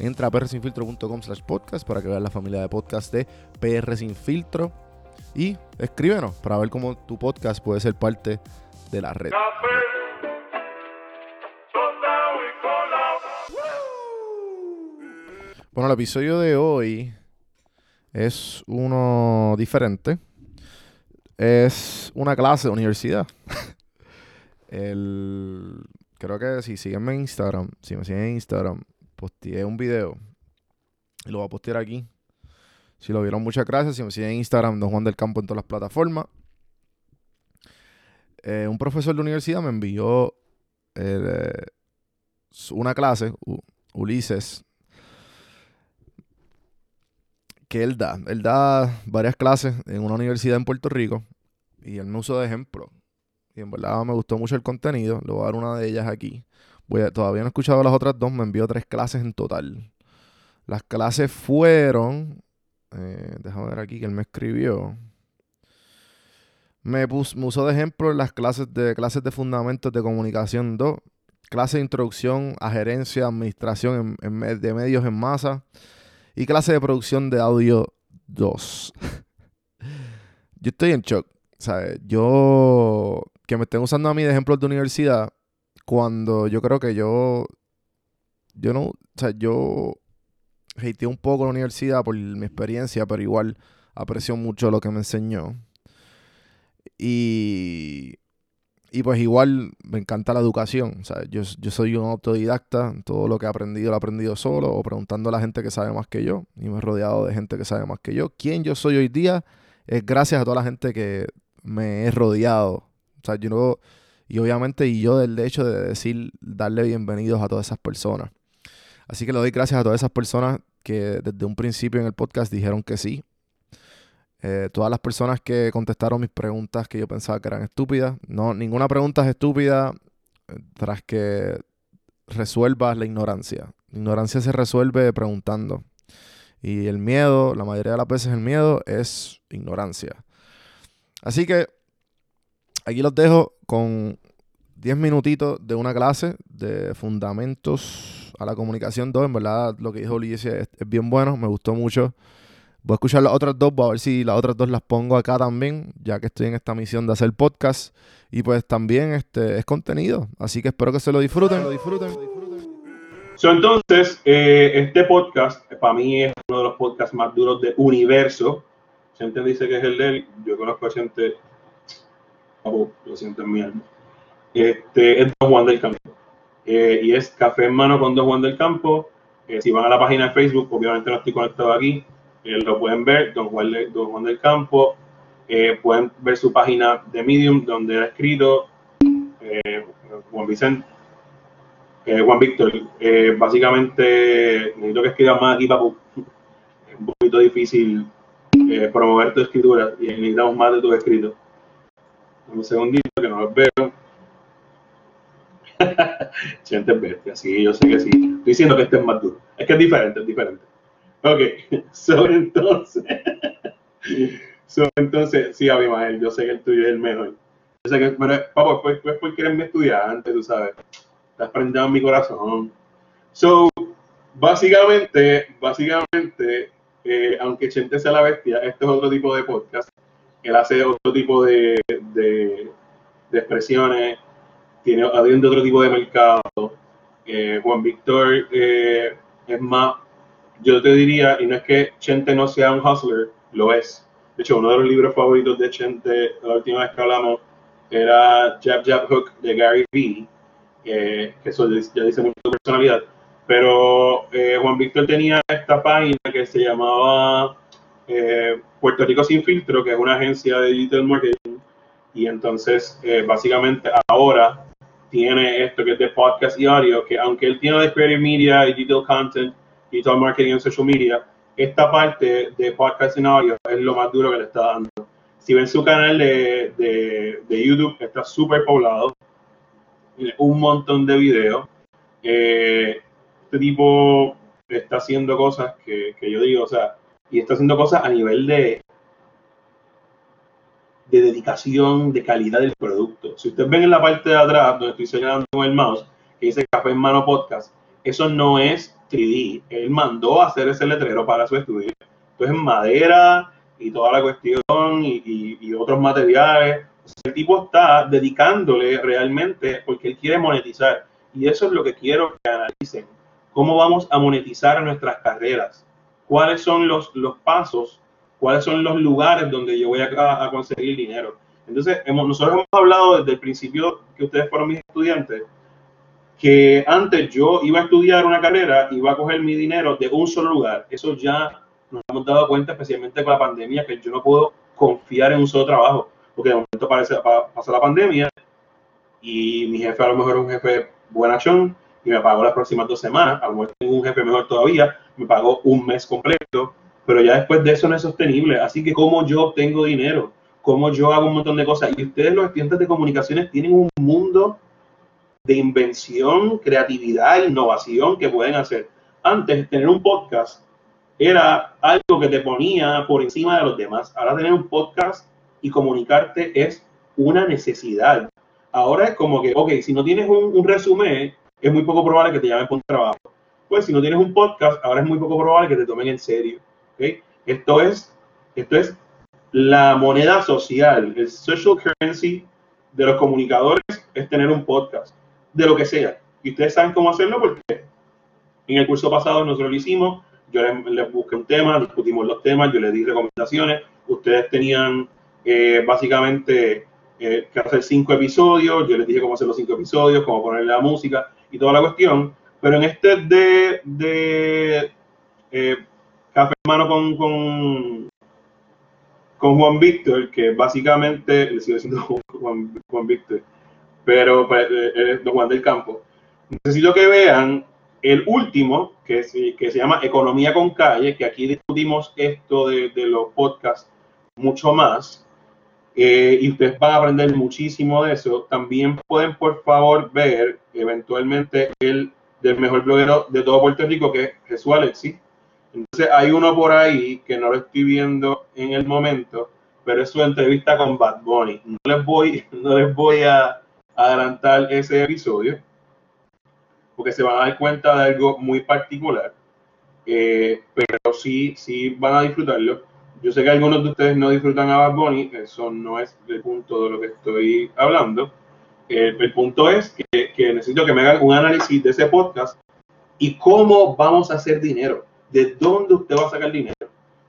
Entra a prsinfiltro.com slash podcast para que veas la familia de podcast de PR Sin Filtro y escríbenos para ver cómo tu podcast puede ser parte de la red. Bueno, el episodio de hoy es uno diferente. Es una clase de universidad. El, creo que si sígueme en Instagram, si me siguen en Instagram, posteé un video y lo voy a postear aquí. Si lo vieron, muchas gracias. Si me siguen en Instagram, Don Juan del Campo en todas las plataformas. Eh, un profesor de universidad me envió eh, una clase, Ulises, que él da. Él da varias clases en una universidad en Puerto Rico y él me usó de ejemplo y en verdad me gustó mucho el contenido. Le voy a dar una de ellas aquí. Todavía no he escuchado las otras dos, me envió tres clases en total. Las clases fueron. Eh, déjame ver aquí que él me escribió. Me, usó de ejemplo las clases de clases de fundamentos de comunicación 2, clase de introducción a gerencia, administración de medios en masa y clase de producción de audio 2. yo estoy en shock. Sea, yo que me estén usando a mí de ejemplos de universidad cuando yo creo que yo, yo no, o sea, yo hateé un poco la universidad por mi experiencia, pero igual aprecio mucho lo que me enseñó. Y, y pues igual me encanta la educación. O sea, yo, yo soy un autodidacta. Todo lo que he aprendido lo he aprendido solo o preguntando a la gente que sabe más que yo. Y me he rodeado de gente que sabe más que yo. Quién yo soy hoy día es gracias a toda la gente que me he rodeado o sea, yo no, y obviamente, y yo del hecho de decir, darle bienvenidos a todas esas personas. Así que le doy gracias a todas esas personas que desde un principio en el podcast dijeron que sí. Eh, todas las personas que contestaron mis preguntas que yo pensaba que eran estúpidas. No, ninguna pregunta es estúpida eh, tras que resuelvas la ignorancia. La ignorancia se resuelve preguntando. Y el miedo, la mayoría de las veces el miedo es ignorancia. Así que aquí los dejo con 10 minutitos de una clase de fundamentos a la comunicación 2. En verdad, lo que dijo Ulises es, bien bueno, me gustó mucho. Voy a escuchar las otras dos, voy a ver si las otras dos las pongo acá también, ya que estoy en esta misión de hacer podcast. Y pues también este es contenido, así que espero que se lo disfruten, lo disfruten. entonces, eh, este podcast para mí es uno de los podcasts más duros de universo. Gente dice que es el de él, yo conozco a gente lo siento en mi alma. Este, es Don Juan del Campo. Eh, y es Café en Mano con Don Juan del Campo. Eh, si van a la página de Facebook, obviamente no estoy conectado aquí, eh, lo pueden ver, Don Juan, Don Juan del Campo. pueden ver su página de Medium, donde ha escrito Juan Vicente. Juan Víctor, básicamente necesito que escribas más aquí, papu. Es un poquito difícil promover tu escritura y necesitamos más de tus escritos. Un segundito que no los veo. Chente bestia, sí, yo sé que sí. Estoy diciendo que este es más duro. Es que es diferente, es diferente. Ok, so entonces. so entonces, sí, Abimael, yo sé que el tuyo es el mejor. Yo sé que, pero, papá, pues, pues porque eres mi estudiante, tú sabes. Estás prendido en mi corazón. So, básicamente, básicamente, eh, aunque Chente sea la bestia, este es otro tipo de podcast. Él hace otro tipo de, de expresiones, tiene habiendo otro tipo de mercado. Eh, Juan Víctor eh, es más, yo te diría, y no es que Chente no sea un hustler, lo es. De hecho, uno de los libros favoritos de Chente, la última vez que hablamos, era Jab Jab Hook de Gary Vee, eh, que eso ya dice mucho de personalidad. Pero eh, Juan Víctor tenía esta página que se llamaba eh, Puerto Rico Sin Filtro, que es una agencia de digital marketing. Y entonces, eh, básicamente, ahora tiene esto que es de podcast y audio, que aunque él tiene de creative media y digital content, digital marketing en social media, esta parte de podcast y audio es lo más duro que le está dando. Si ven su canal de, de, de YouTube, está súper poblado, tiene un montón de videos. Eh, este tipo está haciendo cosas que, que yo digo, o sea, y está haciendo cosas a nivel de, de dedicación, de calidad del producto. Si ustedes ven en la parte de atrás, donde estoy señalando con el mouse, que dice Café en Mano Podcast, eso no es 3D. Él mandó a hacer ese letrero para su estudio. Entonces, en madera y toda la cuestión y otros materiales. El tipo está dedicándole realmente porque él quiere monetizar. Y eso es lo que quiero que analicen. ¿Cómo vamos a monetizar nuestras carreras? ¿Cuáles son los, los pasos cuáles son los lugares donde yo voy a, a conseguir dinero. Entonces, hemos, nosotros hemos hablado desde el principio que ustedes fueron mis estudiantes, que antes yo iba a estudiar una carrera, iba a coger mi dinero de un solo lugar. Eso ya nos hemos dado cuenta, especialmente con la pandemia, que yo no puedo confiar en un solo trabajo, porque de momento parece, pasa la pandemia y mi jefe a lo mejor es un jefe buenachón y me pagó las próximas dos semanas, a lo mejor tengo un jefe mejor todavía, me pagó un mes completo, pero ya después de eso no es sostenible. Así que cómo yo obtengo dinero, cómo yo hago un montón de cosas. Y ustedes los estudiantes de comunicaciones tienen un mundo de invención, creatividad, innovación que pueden hacer. Antes, tener un podcast era algo que te ponía por encima de los demás. Ahora tener un podcast y comunicarte es una necesidad. Ahora es como que, ok, si no tienes un, un resumen, es muy poco probable que te llamen por un trabajo. Pues si no tienes un podcast, ahora es muy poco probable que te tomen en serio. Esto, es, esto es la moneda social, el social currency de los comunicadores es tener un podcast, de lo que sea. Y ustedes saben cómo hacerlo porque en el curso pasado nosotros lo hicimos, yo les, busqué un tema, discutimos los temas, yo les di recomendaciones, ustedes tenían eh, básicamente eh, que hacer cinco episodios, yo les dije cómo hacer los cinco episodios, cómo ponerle la música y toda la cuestión, pero en este de, de eh, Café Hermano con, con, con Juan Víctor, que básicamente, le sigo diciendo Juan, Juan Víctor, pero pues, es Don Juan del Campo. Necesito que vean el último, que, es, que se llama Economía con Calle, que aquí discutimos esto de, de los podcasts mucho más, eh, y ustedes van a aprender muchísimo de eso. También pueden, por favor, ver eventualmente el del mejor bloguero de todo Puerto Rico, que es Jesús Alexis. Entonces hay uno por ahí que no lo estoy viendo en el momento, pero es su entrevista con Bad Bunny. No les voy, no les voy a adelantar ese episodio, porque se van a dar cuenta de algo muy particular, eh, pero sí, sí van a disfrutarlo. Yo sé que algunos de ustedes no disfrutan a Bad Bunny, eso no es el punto de lo que estoy hablando. Eh, el punto es que, que necesito que me hagan un análisis de ese podcast y cómo vamos a hacer dinero de dónde usted va a sacar dinero.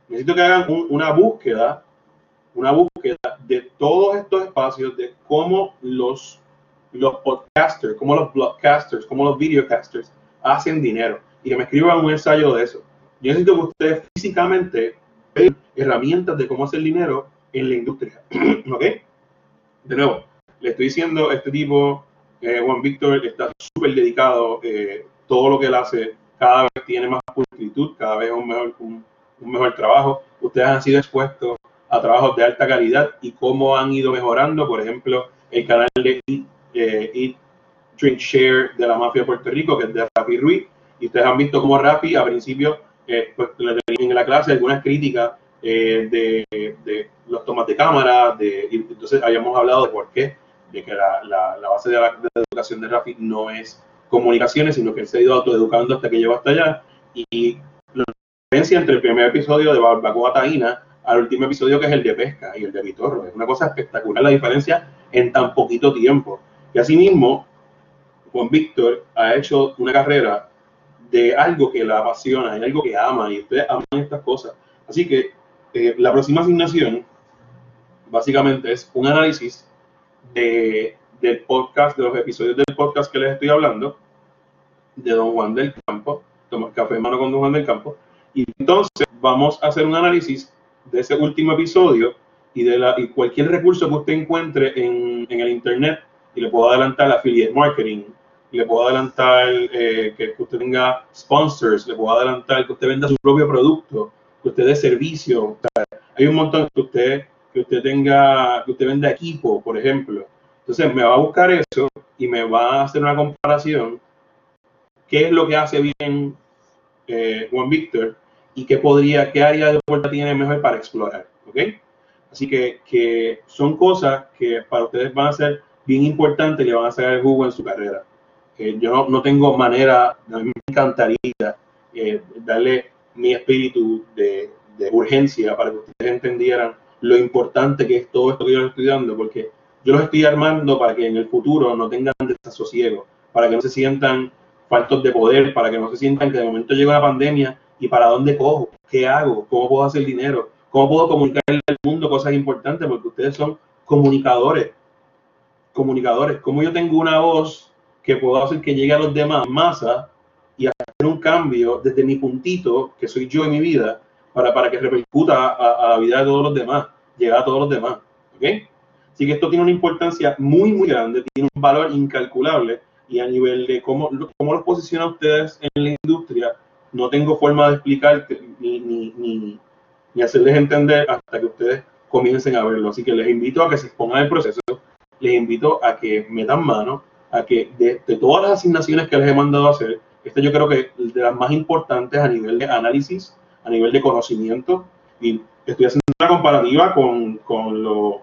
Necesito que hagan un, una búsqueda, una búsqueda de todos estos espacios, de cómo los, los podcasters, cómo los broadcasters, cómo los videocasters hacen dinero. Y que me escriban un ensayo de eso. Yo necesito que ustedes físicamente vean herramientas de cómo hacer dinero en la industria. ¿Ok? De nuevo, le estoy diciendo, este tipo Eh, Juan Víctor está súper dedicado, eh, todo lo que él hace cada vez tiene más pulcritud, cada vez un mejor, un, mejor trabajo. Ustedes han sido expuestos a trabajos de alta calidad y cómo han ido mejorando, por ejemplo, el canal de Eat, eh, Drink Share de la mafia de Puerto Rico, que es de Rafi Ruiz, y ustedes han visto cómo Rafi a principio, eh, pues en la clase algunas críticas eh, de, de, los tomas de cámara, de, entonces habíamos hablado de por qué, de que la, la, base de la, educación de Rafi no es comunicaciones, sino que él se ha ido autoeducando hasta que llegó hasta allá. Y la diferencia entre el primer episodio de Barbacoa Taína al último episodio que es el de pesca y el de Vitorro. Es una cosa espectacular la diferencia en tan poquito tiempo. Y asimismo, Juan Víctor ha hecho una carrera de algo que la apasiona, de algo que ama, y ustedes aman estas cosas. Así que eh, la próxima asignación básicamente es un análisis de, del podcast, de los episodios del podcast que les estoy hablando, de Don Juan del Campo, tomar café en mano con Don Juan del Campo, y entonces vamos a hacer un análisis de ese último episodio y de la, y cualquier recurso que usted encuentre en, en el internet y le puedo adelantar affiliate marketing, le puedo adelantar eh, que, usted tenga sponsors, le puedo adelantar que usted venda su propio producto, que usted dé servicio. hay un montón que usted, que usted tenga, que usted venda equipo, por ejemplo. Entonces me va a buscar eso y me va a hacer una comparación. ¿Qué es lo que hace bien eh, Juan Víctor y qué podría, qué área de puerta tiene mejor para explorar? ¿Ok? Así que, que son cosas que para ustedes van a ser bien importantes y le van a sacar el jugo en su carrera yo no, tengo manera, a mí me encantaría eh, darle mi espíritu de, urgencia para que ustedes entendieran lo importante que es todo esto que yo estoy dando, porque yo los estoy armando para que en el futuro no tengan desasosiego, para que no se sientan faltos de poder, para que no se sientan que de momento llega la pandemia y para dónde cojo, qué hago, cómo puedo hacer dinero, cómo puedo comunicarle al mundo cosas importantes, porque ustedes son comunicadores, comunicadores, como yo tengo una voz que puedo hacer que llegue a los demás masa y hacer un cambio desde mi puntito, que soy yo en mi vida, para, para que repercuta a, la vida de todos los demás, llegar a todos los demás. ¿Ok? Así que esto tiene una importancia muy, muy grande, tiene un valor incalculable y a nivel de cómo, cómo los posiciona ustedes en la industria, no tengo forma de explicar ni, ni, ni, ni hacerles entender hasta que ustedes comiencen a verlo. Así que les invito a que se expongan el proceso, les invito a que metan mano, a que de, todas las asignaciones que les he mandado hacer, esta yo creo que es de las más importantes a nivel de análisis, a nivel de conocimiento, y estoy haciendo una comparativa con, con, lo,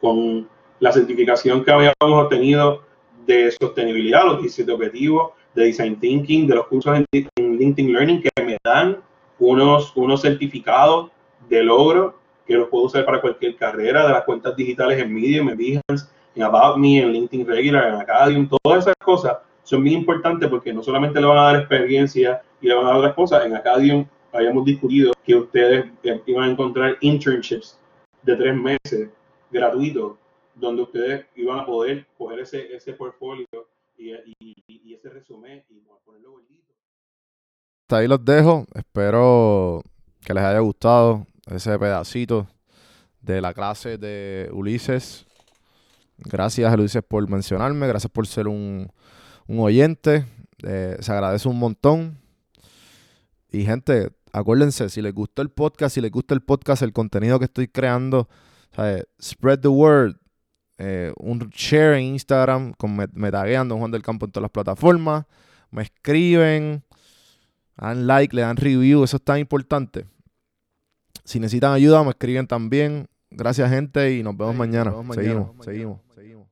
con la certificación que habíamos obtenido de sostenibilidad, los 17 objetivos, de design thinking, de los cursos en, LinkedIn Learning que me dan unos, unos certificados de logro que los puedo usar para cualquier carrera, de las cuentas digitales en Medium, en Behance, en About Me, en LinkedIn Regular, en Acadium, todas esas cosas son bien importantes porque no solamente le van a dar experiencia y le van a dar otras cosas, en Acadium habíamos discutido que ustedes iban a encontrar internships de tres meses gratuitos, donde ustedes iban a poder coger ese, portfolio y, ese resumen y ponerlo gordito. Hasta ahí los dejo. Espero que les haya gustado ese pedacito de la clase de Ulises Gracias, Luis, por mencionarme. Gracias por ser un, oyente. Eh, se agradece un montón. Y gente, acuérdense, si les gustó el podcast, si les gusta el podcast, el contenido que estoy creando, spread the word. Eh, un share en Instagram, con me, me taguean Juan del Campo en todas las plataformas. Me escriben, dan like, le dan review, eso es tan importante. Si necesitan ayuda, me escriben también. Gracias, gente, y nos vemos mañana. seguimos, seguimos.